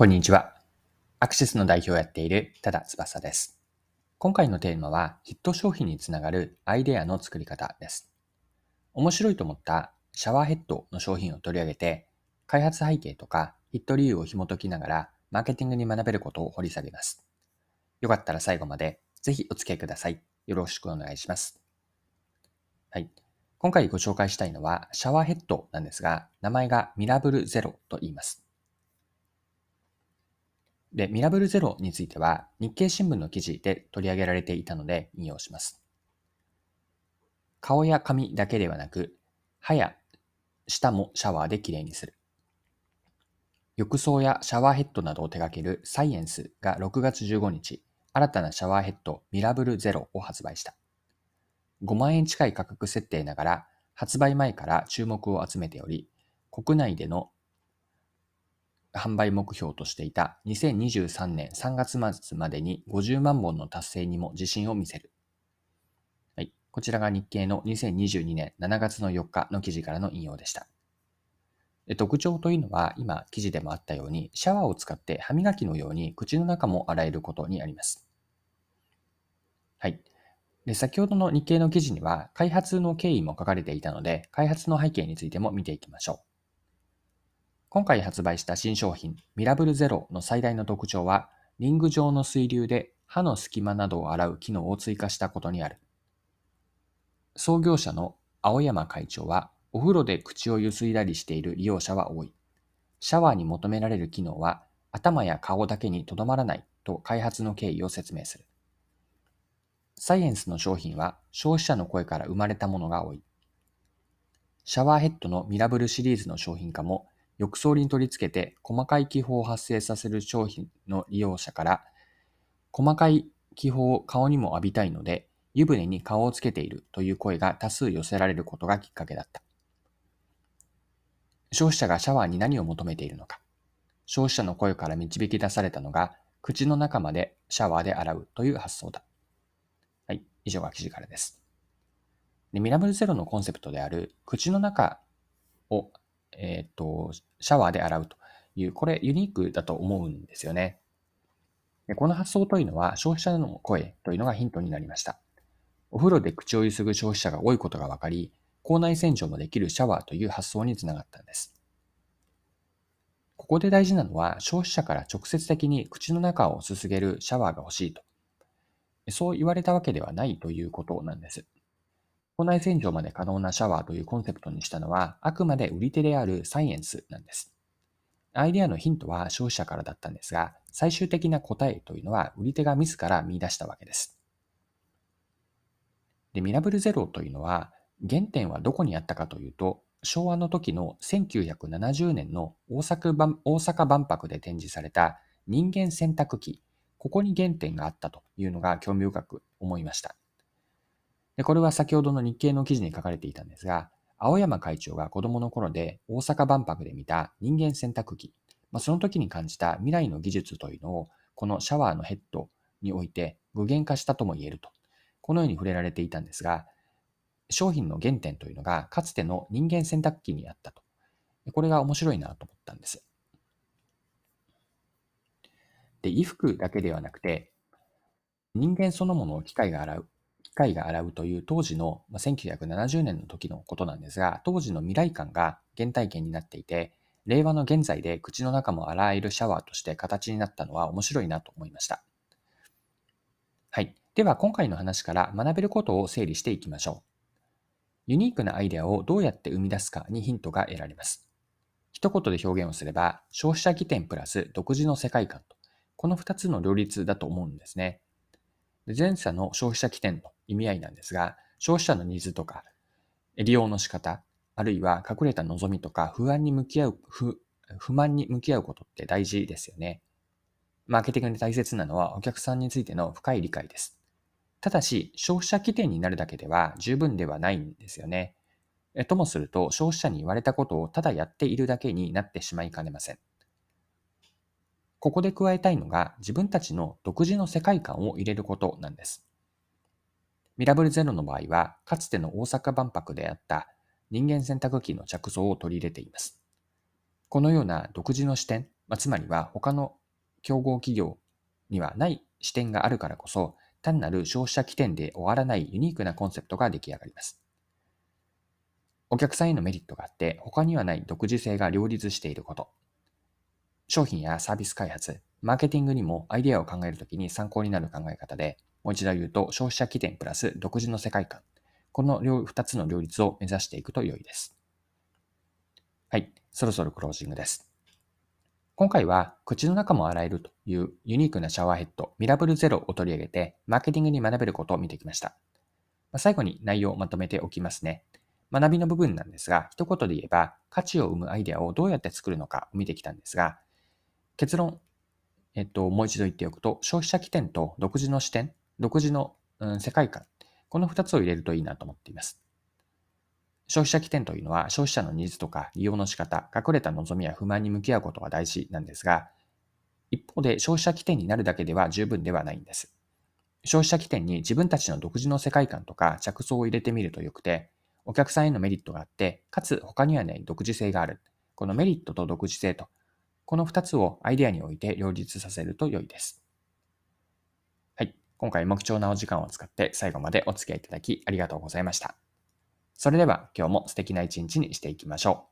こんにちは。アクシスの代表をやっている多田翼です。今回のテーマはヒット商品につながるアイデアの作り方です。面白いと思ったシャワーヘッドの商品を取り上げて、開発背景とかヒット理由を紐解きながらマーケティングに学べることを掘り下げます。よかったら最後までぜひお付き合いください。よろしくお願いします。はい。今回ご紹介したいのはシャワーヘッドなんですが、名前がミラブルゼロと言います。で、ミラブルゼロについては日経新聞の記事で取り上げられていたので引用します。顔や髪だけではなく、歯や舌もシャワーできれいにする。浴槽やシャワーヘッドなどを手掛けるサイエンスが6月15日、新たなシャワーヘッドミラブルゼロを発売した。5万円近い価格設定ながら、発売前から注目を集めており、国内での販売目標としていた2023年3月末までに50万本の達成にも自信を見せる。はい。こちらが日経の2022年7月の4日の記事からの引用でした。特徴というのは今記事でもあったようにシャワーを使って歯磨きのように口の中も洗えることにあります。はい。で先ほどの日経の記事には開発の経緯も書かれていたので開発の背景についても見ていきましょう。今回発売した新商品、ミラブルゼロの最大の特徴は、リング状の水流で歯の隙間などを洗う機能を追加したことにある。創業者の青山会長は、お風呂で口をゆすいだりしている利用者は多い。シャワーに求められる機能は、頭や顔だけにとどまらないと開発の経緯を説明する。サイエンスの商品は消費者の声から生まれたものが多い。シャワーヘッドのミラブルシリーズの商品化も浴槽に取り付けて細かい気泡を発生させる商品の利用者から、細かい気泡を顔にも浴びたいので、湯船に顔をつけているという声が多数寄せられることがきっかけだった。消費者がシャワーに何を求めているのか。消費者の声から導き出されたのが、口の中までシャワーで洗うという発想だ。はい、以上が記事からです。でミラブルゼロのコンセプトである口の中をえっ、ー、と、シャワーで洗うという、これユニークだと思うんですよね。でこの発想というのは消費者の声というのがヒントになりました。お風呂で口をゆすぐ消費者が多いことが分かり、口内洗浄もできるシャワーという発想につながったんです。ここで大事なのは消費者から直接的に口の中をすすげるシャワーが欲しいと。そう言われたわけではないということなんです。口内洗浄まで可能なシャワーというコンセプトにしたのは、あくまで売り手であるサイエンスなんです。アイデアのヒントは消費者からだったんですが、最終的な答えというのは売り手が自ら見出したわけです。で、ミラブルゼロというのは、原点はどこにあったかというと、昭和の時の1970年の大阪万大阪万博で展示された人間洗濯機、ここに原点があったというのが興味深く思いました。で、これは先ほどの日経の記事に書かれていたんですが、青山会長が子供の頃で大阪万博で見た人間洗濯機、まあ、その時に感じた未来の技術というのを、このシャワーのヘッドにおいて具現化したとも言えると。このように触れられていたんですが、商品の原点というのがかつての人間洗濯機にあったと。これが面白いなと思ったんです。で、衣服だけではなくて、人間そのものを機械が洗う。機械が洗うという当時の、まあ、1970年の時のことなんですが、当時の未来感が原体験になっていて、令和の現在で口の中も洗えるシャワーとして形になったのは面白いなと思いました。はい。では今回の話から学べることを整理していきましょう。ユニークなアイデアをどうやって生み出すかにヒントが得られます。一言で表現をすれば、消費者起点プラス独自の世界観と、この二つの両立だと思うんですね。前者の消費者起点の意味合いなんですが、消費者のニーズとか、利用の仕方、あるいは隠れた望みとか不安に向き合う、不不満に向き合うことって大事ですよね。マーケティングで大切なのはお客さんについての深い理解です。ただし、消費者起点になるだけでは十分ではないんですよね。ともすると、消費者に言われたことをただやっているだけになってしまいかねません。ここで加えたいのが自分たちの独自の世界観を入れることなんです。ミラブルゼロの場合は、かつての大阪万博であった人間洗濯機の着想を取り入れています。このような独自の視点、ま、つまりは他の競合企業にはない視点があるからこそ、単なる消費者起点で終わらないユニークなコンセプトが出来上がります。お客さんへのメリットがあって、他にはない独自性が両立していること。商品やサービス開発、マーケティングにもアイデアを考えるときに参考になる考え方で、もう一度言うと消費者起点プラス独自の世界観。この2つの両立を目指していくと良いです。はい、そろそろクロージングです。今回は口の中も洗えるというユニークなシャワーヘッドミラブルゼロを取り上げてマーケティングに学べることを見てきました。最後に内容をまとめておきますね。学びの部分なんですが、一言で言えば価値を生むアイデアをどうやって作るのかを見てきたんですが、結論、えっと、もう一度言っておくと、消費者起点と独自の視点、独自の、うん、世界観、この二つを入れるといいなと思っています。消費者起点というのは消費者のニーズとか利用の仕方、隠れた望みや不満に向き合うことが大事なんですが、一方で消費者起点になるだけでは十分ではないんです。消費者起点に自分たちの独自の世界観とか着想を入れてみるとよくて、お客さんへのメリットがあって、かつ他にはない独自性がある。このメリットと独自性と、この2つをアイデアにおいて両立させると良いです。はい。今回も貴重なお時間を使って最後までお付き合いいただきありがとうございました。それでは今日も素敵な一日にしていきましょう。